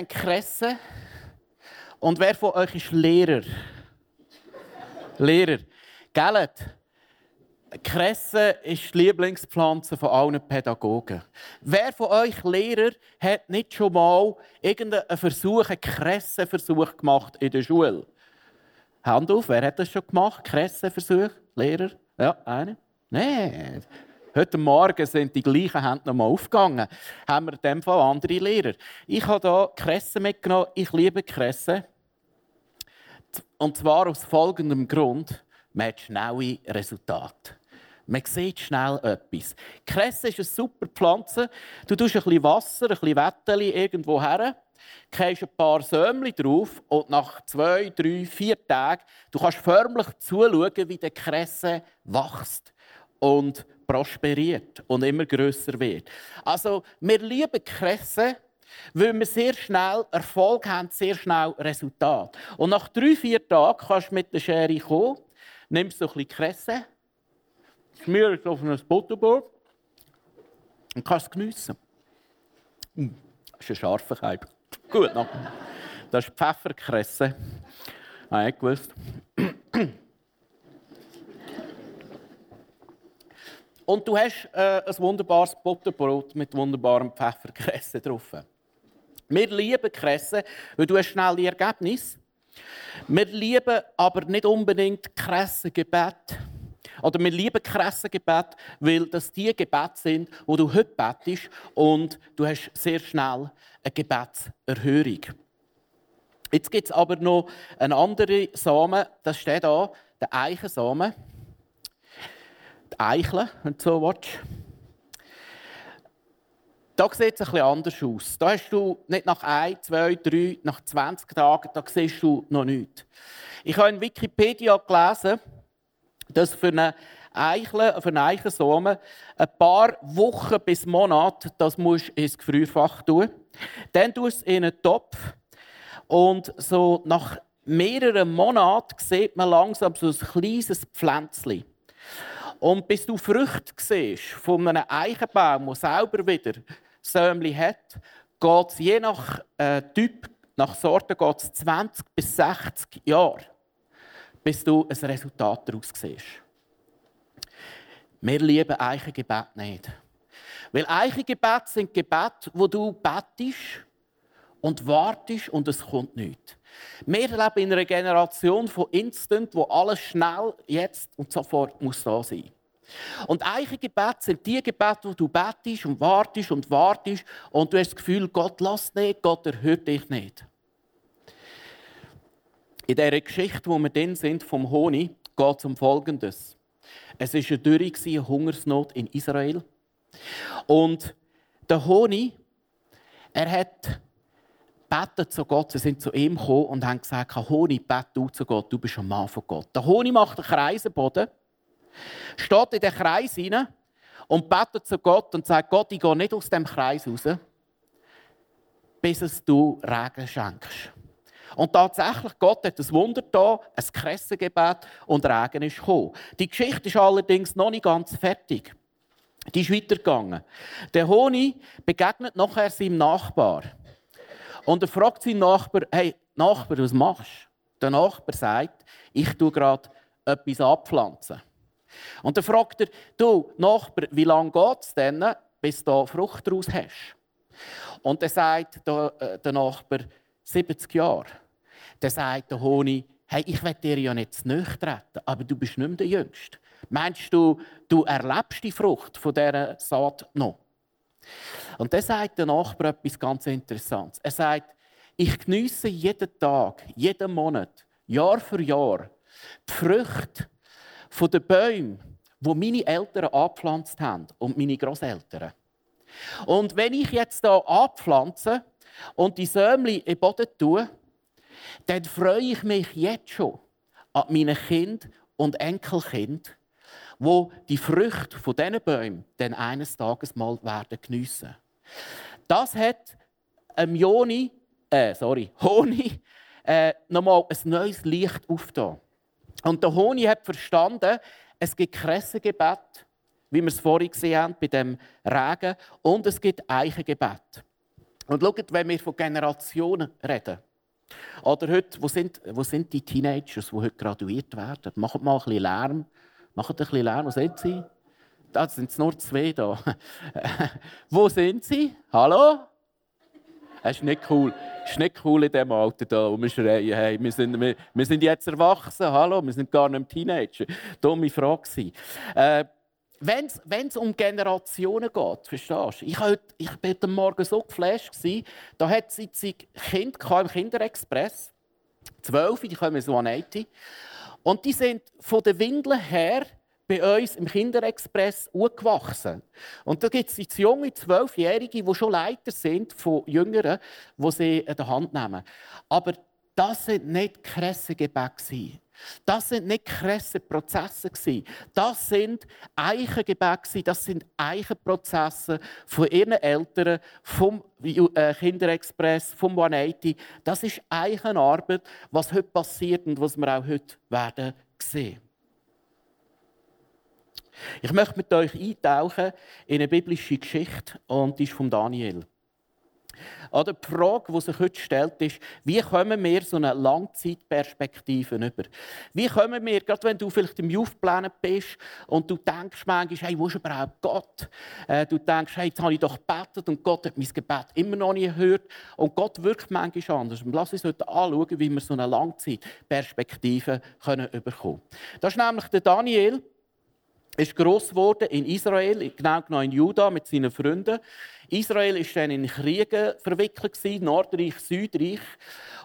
Kennt Kresse? Und wer von euch ist Lehrer? Lehrer. Gellet. Kresse ist die Lieblingspflanze von allen Pädagogen. Wer von euch Lehrer hat nicht schon mal irgendeinen Versuch, einen Kressenversuch gemacht in der Schule? Hand auf, wer hat das schon gemacht? Kressenversuch? Lehrer? Ja, einer? Nein. Heute Morgen sind die gleichen Hände noch mal aufgegangen. Haben wir in dem Fall andere Lehrer. Ich habe hier Kresse mitgenommen. Ich liebe Kresse. Und zwar aus folgendem Grund. Man hat schnelle Resultate. Man sieht schnell etwas. Kresse ist eine super Pflanze. Du tust ein bisschen Wasser, ein bisschen Wetteli irgendwo her, gehst ein paar Sämli drauf und nach zwei, drei, vier Tagen du kannst förmlich zuschauen, wie der Kresse wächst und prosperiert und immer größer wird. Also wir lieben Kresse, weil wir sehr schnell Erfolg haben, sehr schnell Resultat. Und nach drei, vier Tagen kannst du mit der Schere kommen, nimmst du ein bisschen Kresse, schmierst es auf ein Butterbrot und kannst es geniessen. Mm, das ist ein scharfer Keib. Gut, noch. Das ist Pfefferkresse. Habe ich gewusst. Und du hast äh, ein wunderbares Butterbrot mit wunderbarem Pfefferkresse drauf. Wir lieben Kresse, weil du hast schnelle Ergebnisse. Wir lieben aber nicht unbedingt Kressengebet. Oder wir lieben Kressengebet, weil das die Gebete sind, wo du heute betest und du hast sehr schnell eine Gebetserhörung. Jetzt gibt es aber noch einen anderen Samen, das steht da, der Eichensamen die Eichel, wenn du so willst. Da sieht es etwas anders aus. Da hast du nicht nach 1, 2, 3, nach 20 Tagen, da siehst du noch nichts. Ich habe in Wikipedia gelesen, dass für eine Eichel, für einen Eichensamen ein paar Wochen bis Monate, das musst du ins Gefrierfach tun. Dann tust du es in einen Topf und so nach mehreren Monaten sieht man langsam so ein kleines Pflänzchen. Und bis du Früchte siehst von einem Eichenbaum, der selber wieder Sämli hat, geht es je nach äh, Typ, nach Sorte geht 20 bis 60 Jahre, bis du ein Resultat daraus siehst. Wir lieben Eichengebet nicht. Weil Eichengebet sind Gebete, wo du betest und wartest und es kommt nichts. Wir leben in einer Generation von Instant, wo alles schnell, jetzt und sofort muss da sein. Und Eichengebete sind die Gebete, wo du betest und wartest und wartest und du hast das Gefühl, Gott lässt nicht, Gott erhört dich nicht. In dieser Geschichte, wo wir drin sind, vom Honig, geht es um Folgendes. Es war eine Dürre, eine Hungersnot in Israel. Und der Honig, er hat betet zu Gott. Sie sind zu ihm gekommen und haben gesagt, Honig, bete du zu Gott, du bist ein Mann von Gott. Der Honig macht einen Kreisenboden, steht in den Kreis hinein und betet zu Gott und sagt, Gott, ich gehe nicht aus dem Kreis raus, bis es du Regen schenkst. Und tatsächlich, Gott hat ein Wunder da, ein Kressengebet und Regen ist gekommen. Die Geschichte ist allerdings noch nicht ganz fertig. Die ist weitergegangen. Der Honig begegnet nachher seinem Nachbar. Und er fragt seinen Nachbar, hey, Nachbar, was machst du? Der Nachbar sagt, ich tue gerade etwas abpflanzen. Und dann fragt er, du, Nachbar, wie lange geht es denn, bis du Frucht daraus hast? Und dann sagt der, äh, Nachbar, 70 Jahre. Dann sagt der Honig, hey, ich will dir ja nicht zu treten, aber du bist nicht mehr der Jüngste. Meinst du, du erlebst die Frucht von dieser Saat noch? Und dann sagt der Nachbar etwas ganz Interessantes. Er sagt, ich genieße jeden Tag, jeden Monat, Jahr für Jahr die Früchte von den Bäumen, die meine Eltern angepflanzt haben und meine Großeltern. Und wenn ich jetzt hier anpflanze und die Sämli in den Boden tue, dann freue ich mich jetzt schon an meine Kind und Enkelkind, wo die Früchte von diesen Bäumen dann eines Tages mal werden geniessen. Das hat einem Joni, äh, sorry, Honi, äh, nochmal ein neues Licht aufgetan. Und der Honi hat verstanden, es gibt Kressengebet, wie wir es vorhin gesehen haben, bei dem Regen, und es gibt Eichengebet. Und schaut, wenn wir von Generationen reden, oder heute, wo sind, wo sind die Teenagers, die heute graduiert werden? Macht mal ein bisschen Lärm. Macht ein bisschen Lärm. Wo sind sie? Da sind es nur zwei da. wo sind sie? Hallo? Es ist nicht cool. Es ist nicht cool in diesem Alter, da, wo wir schreien, hey, wir, sind, wir, wir sind jetzt erwachsen, hallo, wir sind gar nicht Teenager. Dumme Frage. Äh, wenn es um Generationen geht, verstehst du? Ich, war heute Morgen so geflasht, da hat es Kind im Kinderexpress, zwölf, die kommen so an 80. Und die sind von den Windeln her bei uns im Kinderexpress aufgewachsen. Und da gibt es junge Zwölfjährige, die schon Leiter sind von Jüngeren, die sie in der Hand nehmen. Aber das sind nicht krasse Gebete. Das sind nicht krasse Prozesse. Das sind Eichengebete, das sind Eichenprozesse von ihren Eltern, vom äh, Kinderexpress, vom 180. Das ist Eichenarbeit, was heute passiert und was wir auch heute werden sehen. Ich möchte mit euch eintauchen in eine biblische Geschichte und die ist von Daniel. Oder die Frage, die sich heute stellt, ist, wie kommen wir so eine Langzeitperspektive über? Wie kommen wir, gerade wenn du vielleicht im Youth-Planet bist und du denkst manchmal, hey, wo ist überhaupt Gott? Äh, du denkst, hey, jetzt habe ich doch gebetet und Gott hat mein Gebet immer noch nicht gehört. Und Gott wirkt manchmal anders. Und lass uns heute anschauen, wie wir so eine Langzeitperspektive können bekommen können. Das ist nämlich der Daniel, ist groß geworden in Israel, genau genommen in Juda mit seinen Freunden. Israel ist dann in Kriege verwickelt Nordreich, Südreich,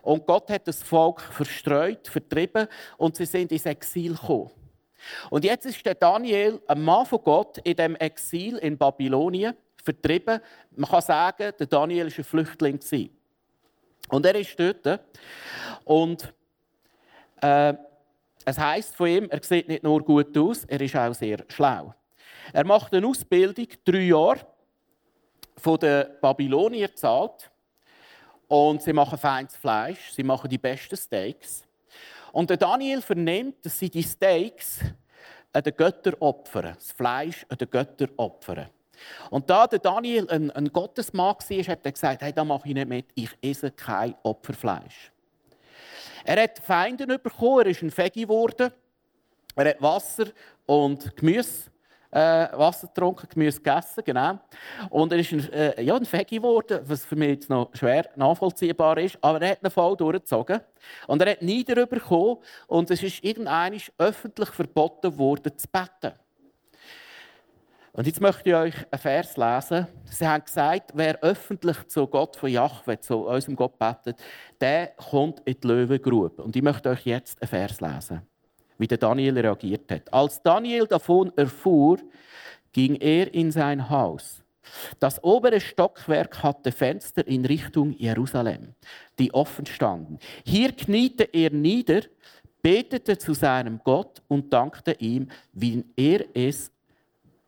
und Gott hat das Volk verstreut, vertrieben, und sie sind ins Exil gekommen. Und jetzt ist der Daniel, ein Mann von Gott, in dem Exil in Babylonien vertrieben. Man kann sagen, der Daniel war ein Flüchtling. Und er ist dort. Und äh, es heißt von ihm, er sieht nicht nur gut aus, er ist auch sehr schlau. Er macht eine Ausbildung, drei Jahre, von den Babyloniern zahlt. Und sie machen feines Fleisch, sie machen die besten Steaks. Und der Daniel vernimmt, dass sie die Steaks an den Göttern opfern, das Fleisch an den Göttern opfern. Und da der Daniel ein, ein Gottesmann war, hat er gesagt, hey, da mache ich nicht mit, ich esse kein Opferfleisch. Er hat Feinde bekommen, er ist ein Fegi geworden. Er hat Wasser und Gemüse, äh, Wasser getrunken, Gemüse gegessen, genau. Und er ist ein, äh, ja, ein Fegi geworden, was für mich jetzt noch schwer nachvollziehbar ist. Aber er hat ihn voll durchgezogen. Und er hat Nieder bekommen und es ist irgendwann öffentlich verboten worden, zu beten. Und jetzt möchte ich euch einen Vers lesen. Sie haben gesagt, wer öffentlich zu Gott von Jahwe, zu unserem Gott betet, der kommt in die Löwengrube. Und ich möchte euch jetzt einen Vers lesen, wie der Daniel reagiert hat. Als Daniel davon erfuhr, ging er in sein Haus. Das obere Stockwerk hatte Fenster in Richtung Jerusalem, die offen standen. Hier kniete er nieder, betete zu seinem Gott und dankte ihm, wie er es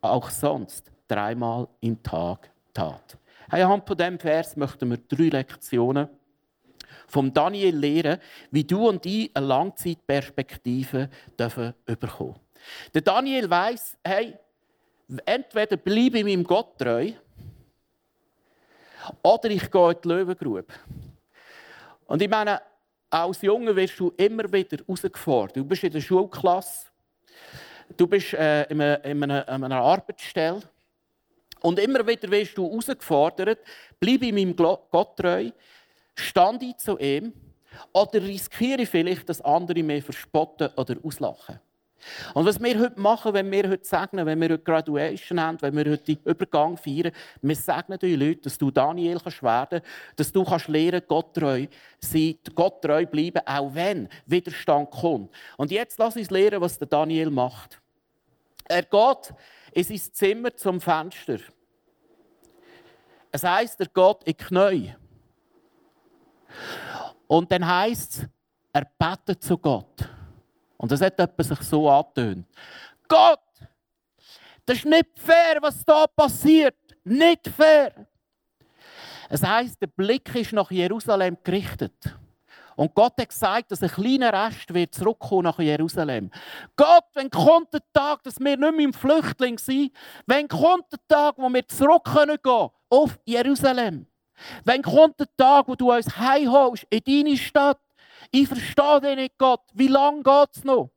auch sonst dreimal im Tag tat. Anhand von diesem Vers möchten wir drei Lektionen vom Daniel lehren, wie du und ich eine Langzeitperspektive dürfen bekommen. Der Daniel weiß, hey, entweder bleibe ich meinem Gott treu oder ich gehe in die Löwengrube. Und ich meine, als Junge wirst du immer wieder herausgefordert. Du bist in der Schulklasse du bist äh, in, einer, in, einer, in einer Arbeitsstelle und immer wieder wirst du herausgefordert, bleib in meinem Gott treu, stand ich zu ihm Oder riskiere ich vielleicht, dass andere mich verspotten oder auslachen? Und was wir heute machen, wenn wir heute segnen, wenn wir heute Graduation haben, wenn wir heute den Übergang feiern, wir segnen die Leute, dass du Daniel kannst werden dass du kannst lernen, Gott treu sein, Gott treu bleiben, auch wenn Widerstand kommt. Und jetzt lass uns lernen, was der Daniel macht. Er geht in sein Zimmer zum Fenster. Es heisst, er geht in die. Und dann heisst es, er betet zu Gott. Und das hat sich so angetönt. Gott, das ist nicht fair, was da passiert. Nicht fair. Es heisst, der Blick ist nach Jerusalem gerichtet. Und Gott hat gesagt, dass ein kleiner Rest wird zurückkommen nach Jerusalem. Gott, wenn kommt der Tag, dass wir nicht mehr im Flüchtling sind, wenn kommt der Tag, wo wir zurück können gehen auf Jerusalem, wenn kommt der Tag, wo du uns heimholst in deine Stadt, ich verstehe dich nicht, Gott. Wie lange geht es noch?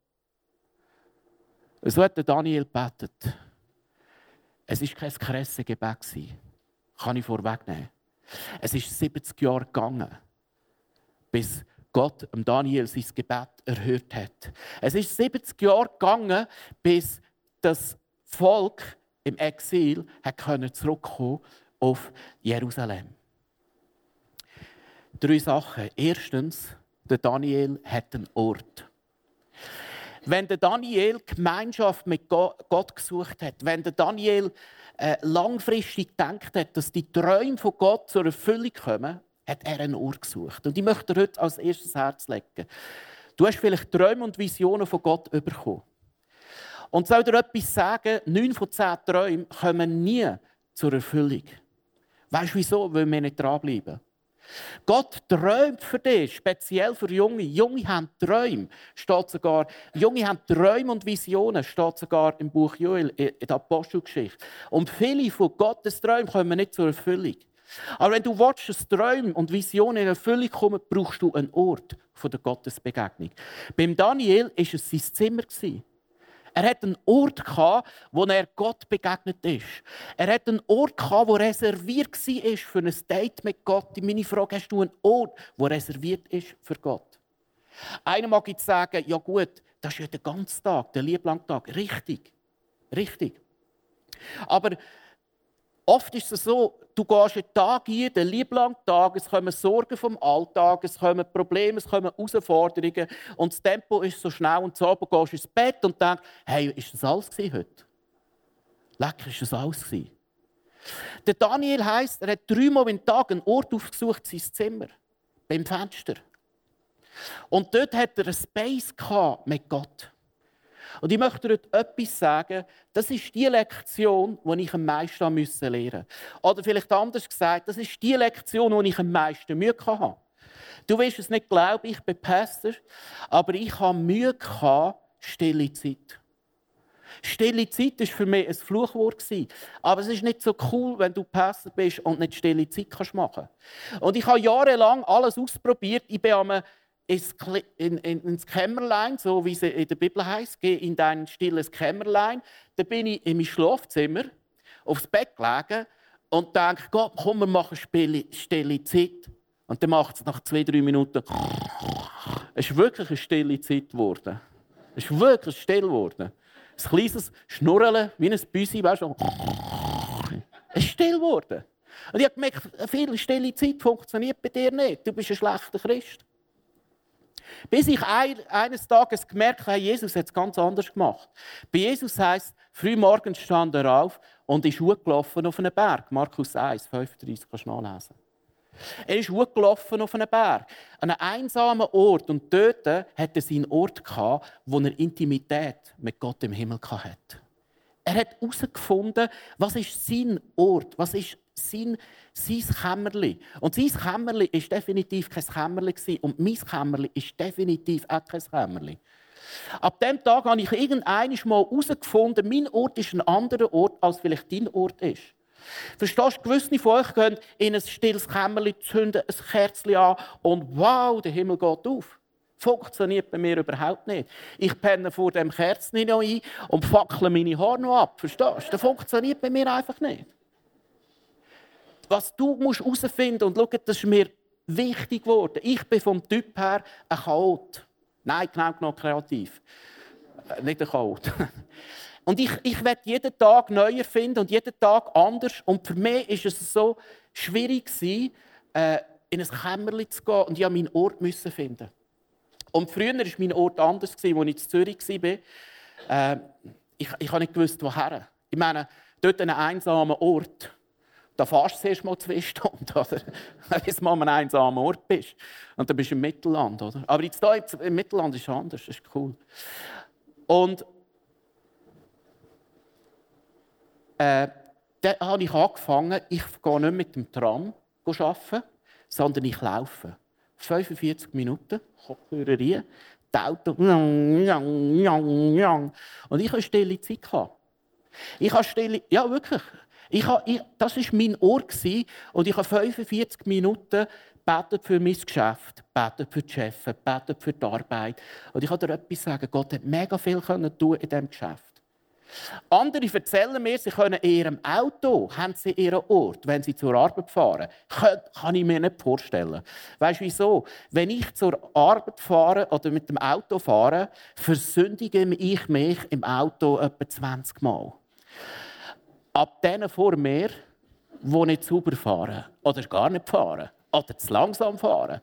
So hat Daniel gebetet. Es war kein krasses Gebet. Kann ich vorwegnehmen. Es ist 70 Jahre gegangen, bis Gott Daniel sein Gebet erhört hat. Es ist 70 Jahre gegangen, bis das Volk im Exil zurückkommen auf Jerusalem. Drei Sachen. Erstens, der Daniel hat einen Ort. Wenn der Daniel Gemeinschaft mit Gott gesucht hat, wenn der Daniel äh, langfristig gedacht hat, dass die Träume von Gott zur Erfüllung kommen, hat er einen Ort gesucht. Und ich möchte dir heute als erstes Herz legen. Du hast vielleicht Träume und Visionen von Gott bekommen. Und soll dir etwas sagen, neun von zehn Träumen kommen nie zur Erfüllung. Weißt du wieso? Weil wir nicht dranbleiben. Gott träumt für dich, speziell für Junge. Junge haben Träume, steht sogar. Junge haben Träume und Visionen, steht sogar im Buch Joel, in der Apostelgeschichte. Und viele von Gottes Träumen kommen nicht zur Erfüllung. Aber wenn du willst, dass Träume und Visionen in Erfüllung kommen, brauchst du einen Ort der Gottesbegegnung. Beim Daniel war es sein Zimmer. Er hat einen Ort wo er Gott begegnet ist. Er hat einen Ort wo reserviert war für ein Date mit Gott. Meine Frage: Hast du einen Ort, wo reserviert ist für Gott? Einer mag jetzt sagen: Ja gut, das ist ja der ganze Tag, der Lieblangtag. Richtig, richtig. Aber Oft ist es so, du gehst einen Tag hier, den lieblangen Tag, es kommen Sorgen vom Alltag, es kommen Probleme, es kommen Herausforderungen und das Tempo ist so schnell und so, aber gehst ins Bett und denkst, hey, ist das alles heute? Lecker, ist das alles gewesen? Der Daniel heisst, er hat dreimal am Tag einen Ort aufgesucht, sein Zimmer, beim Fenster. Und dort hat er einen Space mit Gott. Und ich möchte dir etwas sagen, das ist die Lektion, die ich am meisten lernen musste. Oder vielleicht anders gesagt, das ist die Lektion, die ich am meisten Mühe hatte. Du wirst es nicht glauben, ich bin Pastor, aber ich hatte Mühe, stille Zeit. Stille Zeit war für mich ein Fluchwort. Aber es ist nicht so cool, wenn du Pastor bist und nicht stille Zeit machen kannst. Und ich habe jahrelang alles ausprobiert. Ich bin in, in, ins Kämmerlein, so wie es in der Bibel heißt, geh in dein stilles Kämmerlein. Da bin ich in meinem Schlafzimmer aufs Bett gelegen und denke, Gott, komm, wir machen stille, stille Zeit. Und dann macht es nach zwei, drei Minuten. Es ist wirklich eine stille Zeit geworden. Es ist wirklich still geworden. Ein kleines Schnurren, wie ein Büsi, weißt du? Es ist still geworden. Und ich habe gemerkt, viel stille Zeit funktioniert bei dir nicht. Du bist ein schlechter Christ. Bis ich eines Tages gemerkt habe, Jesus hat es ganz anders gemacht. Bei Jesus heißt früh morgens stand er auf und ist hochgelaufen auf einen Berg. Markus 1, 35 kannst du nachlesen. Er ist hochgelaufen auf einen Berg, an einem einsamen Ort. Und dort hat er seinen Ort gehabt, wo er Intimität mit Gott im Himmel hatte. Er hat herausgefunden, was ist sein Ort, was ist sein, sein Kämmerli. Und sein Kämmerli war definitiv kein Kämmerli. Und mein Kämmerli ist definitiv auch kein Kämmerli. Ab dem Tag habe ich irgendwann mal herausgefunden, mein Ort ist ein anderer Ort, als vielleicht dein Ort ist. Verstehst du, gewisse von euch gehen in ein stilles Kämmerli, zünden ein Kerzchen an und wow, der Himmel geht auf. Funktioniert bei mir überhaupt nicht. Ich penne vor dem Kerzen noch ein und fackle meine Haare noch ab. Verstehst du? Das funktioniert bei mir einfach nicht was du musst herausfinden und schau, das ist mir wichtig geworden. Ich bin vom Typ her ein Chaot. Nein, genau genommen kreativ. Äh, nicht ein Chaot. Und ich, ich werde jeden Tag neuer finden und jeden Tag anders. Und für mich ist es so schwierig gewesen, äh, in ein Kämmerchen zu gehen und ich meinen Ort müssen finden. Und früher war mein Ort anders, als ich in Zürich war. Äh, ich, ich habe nicht woher. Ich meine, dort an einem einsamen Ort, da fährst du zuerst mal zwei Stunden, oder? du mal an einem einsamen Ort bist. Und dann bist du im Mittelland, oder? Aber jetzt hier im Mittelland ist es anders, das ist cool. Und äh, dann habe ich angefangen, ich gehe nicht mit dem Tram arbeiten, sondern ich laufe. 45 Minuten, Kopfhörer rein, die Auto, und ich hatte stille Zeit. Ich habe stille, ja wirklich, ich habe, ich, das war mein Ohr und ich habe 45 Minuten betet für mein Geschäft, betet für die Chefs, betet für die Arbeit. Und ich kann dir etwas sagen, Gott hat mega viel tun in diesem Geschäft. Andere erzählen mir, sie können in ihrem Auto haben sie ihren Ort, wenn sie zur Arbeit fahren. Kann, kann ich mir nicht vorstellen. Weißt du wieso? Wenn ich zur Arbeit fahre oder mit dem Auto fahre, versündige ich mich im Auto etwa 20 Mal. Ab denen vor mir, die nicht sauber fahren oder gar nicht fahren oder zu langsam fahren.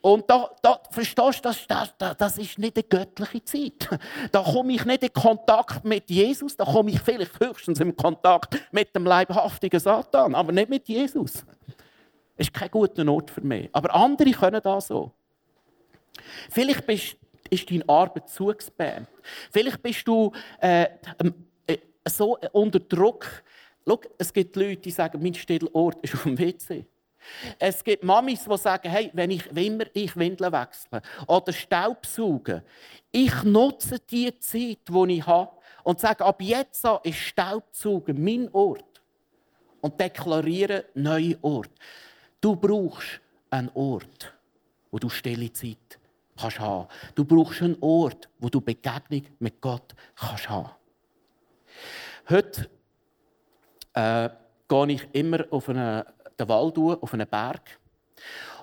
Und da, da verstehst du, das, das, das ist nicht eine göttliche Zeit. Da komme ich nicht in Kontakt mit Jesus, da komme ich vielleicht höchstens in Kontakt mit dem leibhaftigen Satan, aber nicht mit Jesus. Das ist kein guter Ort für mich. Aber andere können das so. Vielleicht bist, ist deine Arbeit zugesperrt. Vielleicht bist du äh, äh, so unter Druck. Schau, es gibt Leute, die sagen, mein stiller Ort ist auf dem WC. Es gibt Mamis, die sagen, hey, wenn ich immer ich Windeln wechsle oder Staubsaugen, ich nutze die Zeit, die ich habe und sage, ab jetzt an ist Staubsaugen mein Ort und deklariere neue Ort. Du brauchst einen Ort, wo du stille Zeit kannst haben. Du brauchst einen Ort, wo du Begegnung mit Gott kannst haben. Heute äh, gehe ich immer auf eine den Wald auf einen Berg.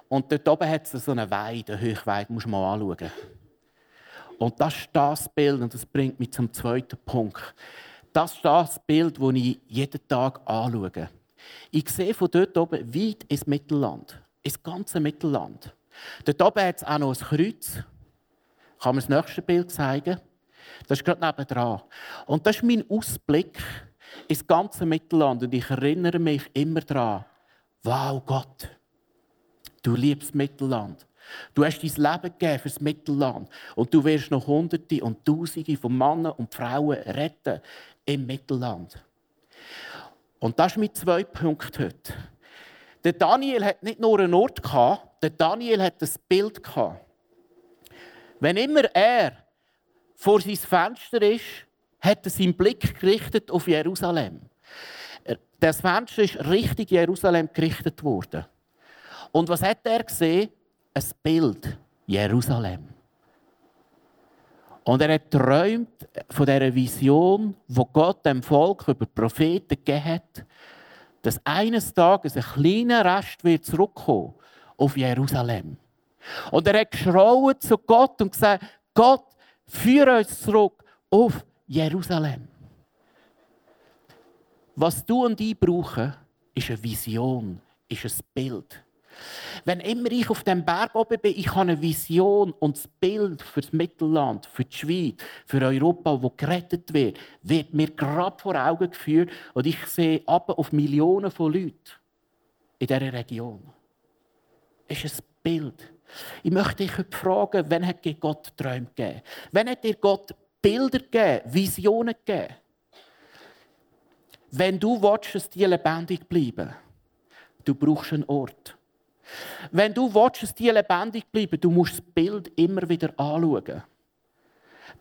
Und dort oben hat es so eine Weide, eine Höchweide, muss man mal anschauen. Und das ist das Bild, und das bringt mich zum zweiten Punkt. Das ist das Bild, das ich jeden Tag anschaue. Ich sehe von dort oben weit ins Mittelland, ins ganze Mittelland. Dort oben hat es auch noch ein Kreuz. Kann man das nächste Bild zeigen? Das ist gerade nebenan. Und das ist mein Ausblick ins ganze Mittelland. Und ich erinnere mich immer daran, Wow, Gott, du liebst Mittelland. Du hast dein Leben gegeben für das Mittelland. Und du wirst noch Hunderte und Tausende von Männern und Frauen retten im Mittelland. Und das ist mein zwei Punkt heute. Der Daniel hat nicht nur einen Ort gehabt, der Daniel hat ein Bild. Wenn immer er vor sein Fenster ist, hat er seinen Blick gerichtet auf Jerusalem das Fenster ist richtig Jerusalem gerichtet worden. Und was hat er gesehen? Ein Bild. Jerusalem. Und er hat träumt von dieser Vision, wo Gott dem Volk über Propheten gegeben hat, dass eines Tages ein kleiner Rest wird zurückkommen auf Jerusalem. Und er hat geschrauen zu Gott und gesagt: Gott, führe uns zurück auf Jerusalem. Was du und ich brauchen, ist eine Vision, ist ein Bild. Wenn immer ich auf dem Berg oben bin, ich habe eine Vision und das Bild für das Mittelland, für die Schweiz, für Europa, wo gerettet wird, wird mir gerade vor Augen geführt und ich sehe ab auf Millionen von Leuten in dieser Region. Das ist ein Bild. Ich möchte dich heute fragen, wann hat dir Gott Träume gegeben? Wann hat dir Gott Bilder gegeben, Visionen gegeben? Wenn du willst, die lebendig bleiben, du brauchst einen Ort. Wenn du willst, die lebendig bleiben, du musst das Bild immer wieder anschauen.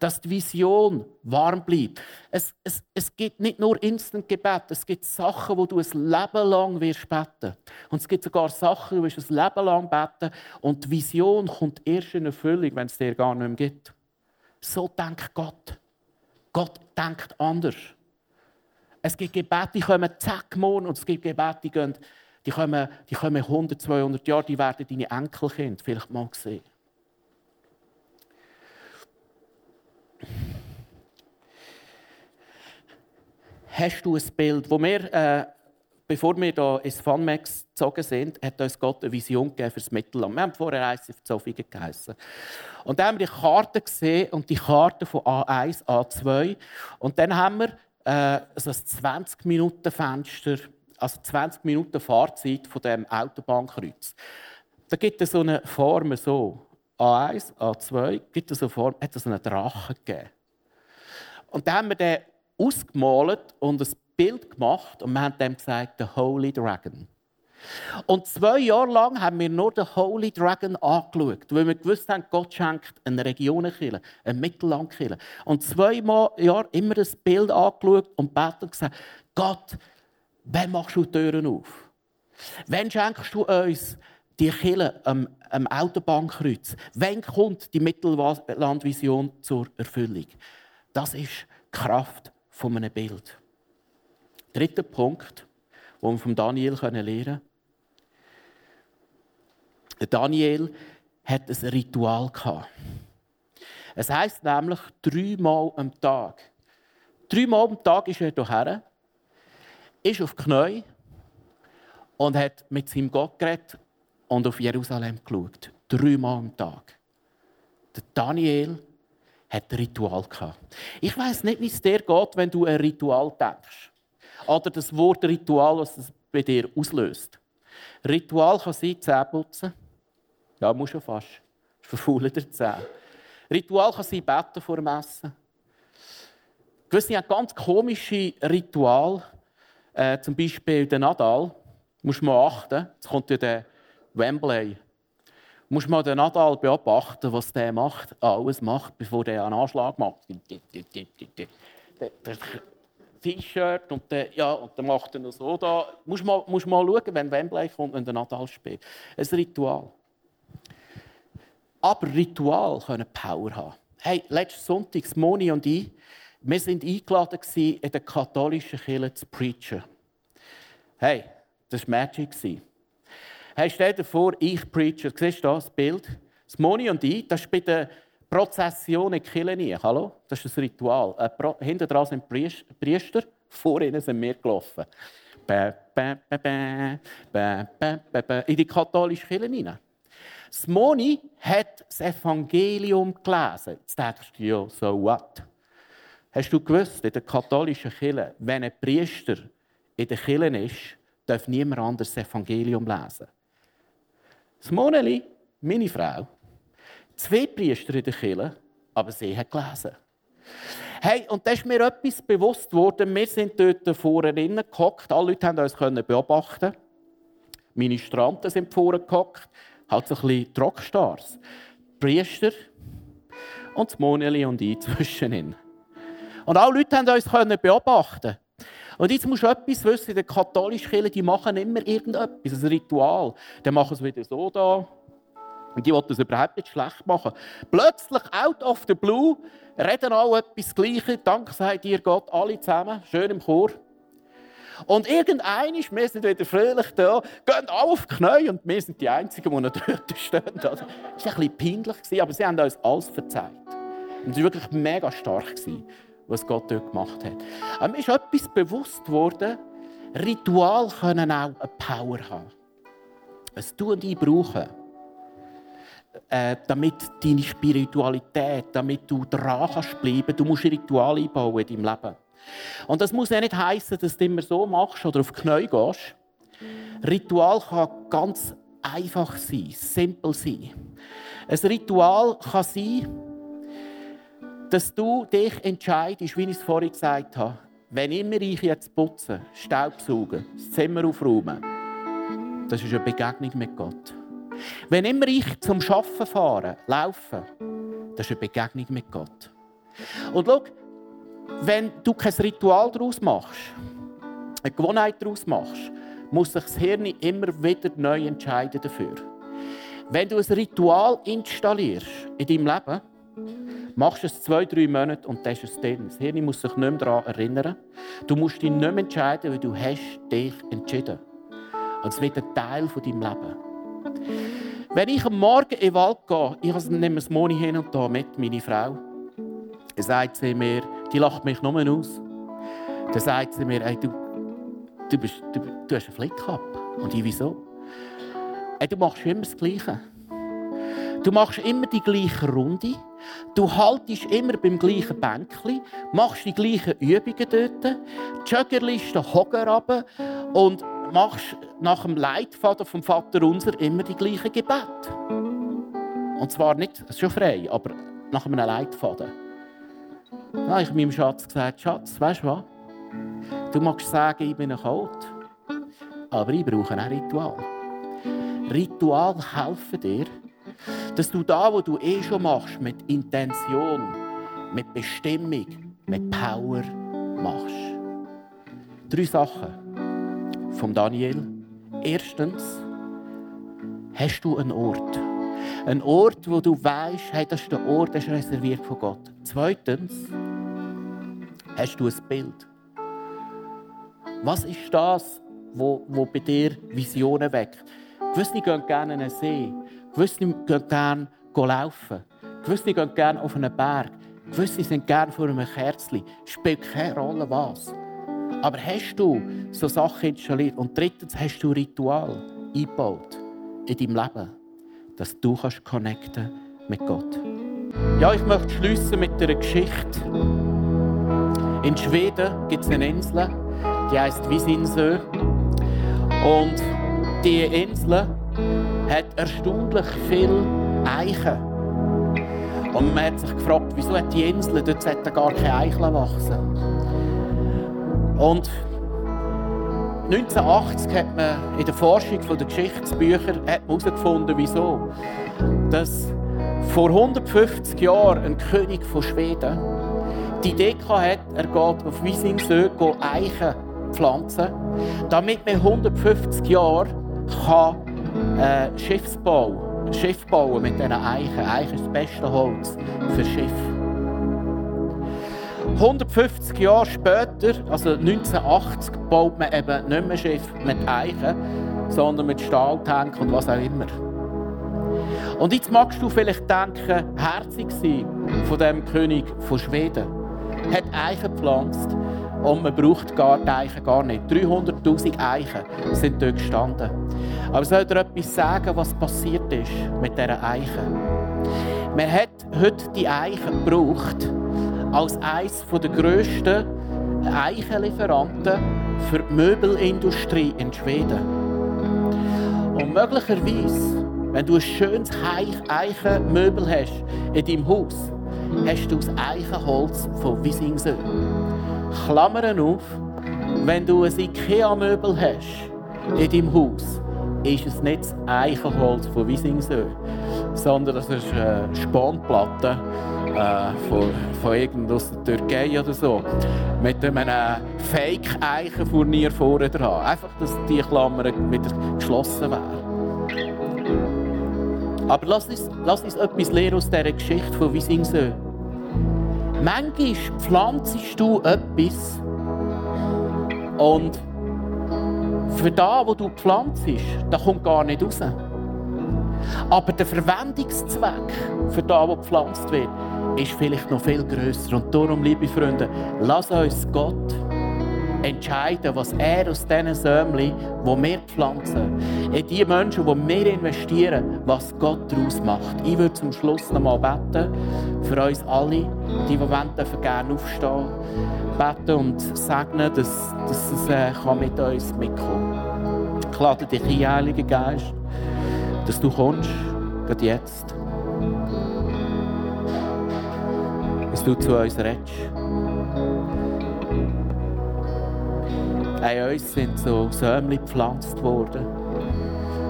Dass die Vision warm bleibt. Es, es, es gibt nicht nur Instant-Gebet, es gibt Sachen, wo du ein Leben lang wirst beten. Und es gibt sogar Sachen, wo du ein Leben lang beten und die Vision kommt erst in Erfüllung, wenn es dir gar nicht mehr gibt. So denkt Gott. Gott denkt anders. Es gibt Gebete, die kommen zack morgen und es gibt Gebete, die gehen Die kommen, die kommen 100, 200 Jahre, die werden deine Enkelkind vielleicht mal sehen. Hast du ein Bild, wo wir, äh, bevor wir hier ins Funmax gezogen sind, hat uns Gott eine Vision gegeben für das Mittelland. Wir haben vorher ICF Zofingen geheißen. Und dann haben wir die Karte gesehen und die Karte von A1, A2. Und dann haben wir äh, so ein 20-Minuten-Fenster, also 20 Minuten Fahrzeit von dem Autobahnkreuz. Da gibt es so eine Form so. A1, A2, gibt es so eine Form, hat es einen Drachen gegeben. Und dann haben wir den ausgemalt und ein Bild gemacht und wir haben dem gesagt, der Holy Dragon. Und zwei Jahre lang haben wir nur den Holy Dragon angeschaut, weil wir gewusst haben, Gott schenkt eine Regionenkille, eine Mittellandkille. Und zwei Jahre immer das Bild angeschaut und betet und gesagt, Gott, wann machst du die Türen auf? Wann schenkst du uns die Kille am, am Autobahnkreuz? Wann kommt die Mittellandvision zur Erfüllung? Das ist die Kraft von einem Bild. Dritter Punkt, den wir von Daniel lernen können. Daniel hat ein Ritual Es heißt nämlich dreimal am Tag. Dreimal am Tag ist er hierher, ist auf die und hat mit seinem Gott geredet und auf Jerusalem geschaut. Dreimal am Tag. Der Daniel hat ein Ritual Ich weiß nicht, wie es dir geht, wenn du ein Ritual denkst. Oder das Wort Ritual, was es bei dir auslöst. Ritual kann sein, Zähne putzen. Ja, muss schon fast. Verfaulen der Zähne. Ritual kann sein, beten vor dem Essen. Gewisse haben ganz komische Rituale. Äh, zum Beispiel der Nadal. Muss man achten. Jetzt kommt ja der Wembley. Muss man den Nadal beobachten, was der macht, alles macht, bevor der einen Anschlag macht. T-Shirt und der, ja, und dann macht er noch so da. Muss man, muss schauen, wenn Wembley kommt und der Nadal spielt. Ein Ritual. Aber Ritual können Power haben. Hey, letzten Sonntag, Moni und ich, wir waren eingeladen in der katholischen Kirche zu preachen. Hey, das war Magic. Hey, stell dir vor, ich preache. Siehst du das Bild? Das Moni und ich, das ist bei der Prozession in Kirche Hallo? Das ist ein Ritual. Hinter dran sind Priester, vor ihnen sind wir gelaufen. In die katholische Kirche hinein. Moni hat das Evangelium gelesen. Jetzt denkst du, ja, so what? Hast du gewusst, in der katholischen Kirche, wenn ein Priester in der Kirche ist, darf niemand anderes das Evangelium lesen. Das Moneli, meine Frau, zwei Priester in der Kirche, aber sie hat gelesen. Hey, und da ist mir etwas bewusst worden. Wir sind dort vorne gehockt. Alle Leute konnten uns beobachten. Meine Stranden sind vorne gehockt halt so ein bisschen Rockstars. Priester und das Moneli und ich zwischen ihnen. Und alle Leute haben uns beobachten. Und jetzt musst du etwas wissen, in der katholischen Kirche, die machen immer irgendetwas, ein Ritual. Dann machen sie wieder so da. Und die wollen das überhaupt nicht schlecht machen. Plötzlich, out of the blue, reden alle etwas Gleiches. Dank sei dir Gott, alle zusammen, schön im Chor. Und irgendein ist, wir sind wieder fröhlich da, gehen auf die Knie und wir sind die Einzigen, die noch dort stehen. Das war ein bisschen peinlich, aber sie haben uns alles verzeiht. Und es war wirklich mega stark, was Gott dort gemacht hat. Aber mir ist etwas bewusst worden, Ritual können auch eine Power haben. Du und ich brauchen, äh, damit deine Spiritualität, damit du dran kannst bleiben, du musst ein Ritual einbauen in deinem Leben. Und das muss ja nicht heißen, dass du immer so machst oder auf Knie gehst. Ritual kann ganz einfach sein, simpel sein. Ein Ritual kann sein, dass du dich entscheidest, wie ich es vorhin gesagt habe, wenn immer ich jetzt putze, Staubsaugen, das Zimmer aufräume, das ist eine Begegnung mit Gott. Wenn immer ich zum Schaffen fahre, laufe, das ist eine Begegnung mit Gott. Und schau, wenn du kein Ritual daraus machst, eine Gewohnheit daraus machst, muss sich das Hirn immer wieder neu entscheiden dafür. Wenn du ein Ritual installierst in deinem Leben, machst du es zwei, drei Monate und das ist es dann. Das Hirn muss sich nicht mehr daran erinnern. Du musst dich nicht mehr entscheiden, weil du hast dich entschieden. Und es wird ein Teil von deinem Leben. Wenn ich am Morgen in den Wald gehe, ich nehme das Moni hin und da mit, meine Frau, dann sagt sie mir, die lacht mich nur aus. Dann sagt sie mir, hey, du, du, bist, du, du hast einen Flick Und ich, wieso? Hey, du machst immer das Gleiche. Du machst immer die gleiche Runde. Du haltest immer beim gleichen Bänkchen, machst die gleichen Übungen dort, joggerst den Hocker runter und machst nach dem Leitfaden vom Vater unser immer die gleichen Gebete. Und zwar nicht, schon frei, aber nach einem Leitfaden. Dann habe ich meinem Schatz gesagt, Schatz, weißt du was? Du magst sagen, ich bin ein Code, aber ich brauche ein Ritual. Ritual helfen dir, dass du da, wo du eh schon machst, mit Intention, mit Bestimmung, mit Power machst. Drei Sachen von Daniel. Erstens, hast du einen Ort. Ein Ort, wo du weißt, hey, das ist der Ort, der ist reserviert von Gott. Zweitens, hast du ein Bild. Was ist das, wo, wo bei dir Visionen weckt? Gewisse gehen gerne an einen See. Gewisse gehen gerne laufen. Gewisse gehen gerne auf einen Berg. Gewisse sind gerne vor einem Kerzchen. Spielt keine Rolle, was. Aber hast du so Sachen installiert? Und drittens, hast du Ritual eingebaut in deinem Leben, dass du kannst connecten mit Gott. Ja, ich möchte schließen mit einer Geschichte. In Schweden gibt es eine Insel, die heißt Visinsö. Und diese Insel hat erstaunlich viele Eichen. Und man hat sich gefragt, wieso hat die Insel, dort gar keine Eicheln wachsen. Und 1980 hat man in der Forschung der Geschichtsbücher herausgefunden, wieso. Dass vor 150 Jahren ein König von Schweden die Idee hatte, er geht auf Wiesingsee Eichen pflanzen, damit man 150 Jahre kann äh, Schiffsbau, Schiff bauen mit diesen Eichen. Eichen ist das beste Holz für Schiffe. 150 Jahre später, also 1980, baut man eben nicht mehr Schiff mit Eichen, sondern mit Stahltank und was auch immer. Und jetzt magst du vielleicht denken, herzig sein von dem König von Schweden. Hat Eichen gepflanzt und man braucht gar die Eichen gar nicht. 300'000 Eichen sind dort gestanden. Aber soll dir etwas sagen, was passiert ist mit dieser Eichen? Man hat heute die Eichen gebraucht als eines der grössten Eichenlieferanten für die Möbelindustrie in Schweden. Und möglicherweise, wenn du ein schönes Eichenmöbel hast in deinem Haus, hast du das Eichenholz von Wisingsö. Klammern auf, wenn du ein Ikea-Möbel hast in deinem Haus, ist es nicht das Eichenholz von Wisingsö, sondern das ist eine Spanplatte äh, von, von aus der Türkei oder so. Mit einem Fake-Eichenfurnier vorne dran. Einfach, dass die Klammer wieder geschlossen wäre. Aber lass uns, lass uns etwas lernen aus dieser Geschichte von Wisingsö. Manchmal pflanzest du etwas und für das, wo du pflanzt, da kommt gar nicht raus. Aber der Verwendungszweck für das, was gepflanzt wird, ist vielleicht noch viel grösser. Und darum, liebe Freunde, lass uns Gott entscheiden, was er aus diesen Sämli, die wir pflanzen, in die Menschen, die wir investieren, was Gott daraus macht. Ich würde zum Schluss noch mal beten für uns alle, die, wollen, dürfen gerne aufstehen, beten und segnen, dass, dass es äh, mit uns mitkommen kann. Ich lade dich ein, Heiliger Geist, dass du kommst, gerade jetzt. Dass du zu uns redest. An uns sind so Sämli gepflanzt worden.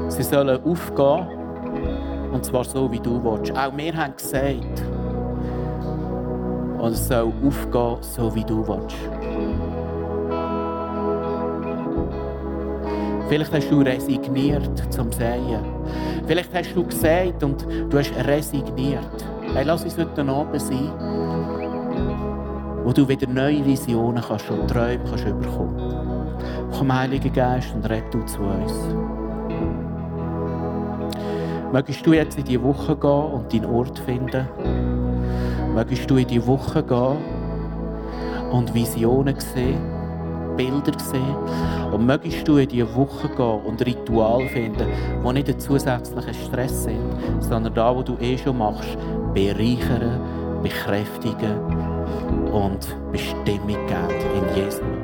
Sie sollen aufgehen, und zwar so, wie du willst. Auch wir haben gesagt, und es soll aufgehen, so wie du willst. Vielleicht hast du resigniert zum Sehen. Vielleicht hast du gesagt und du hast resigniert. Hey, lass uns heute Abend sein, wo du wieder neue Visionen kannst und Träume kannst bekommen Komm, Heiliger Geist, und red du zu uns. Mögest du jetzt in die Woche gehen und deinen Ort finden? Mögest du in die Woche gehen und Visionen sehen, Bilder sehen? Und mögest du in die Woche gehen und Ritual finden, die nicht ein zusätzlicher Stress sind, sondern da, wo du eh schon machst, bereichern, bekräftigen und Bestimmung geben in Jesu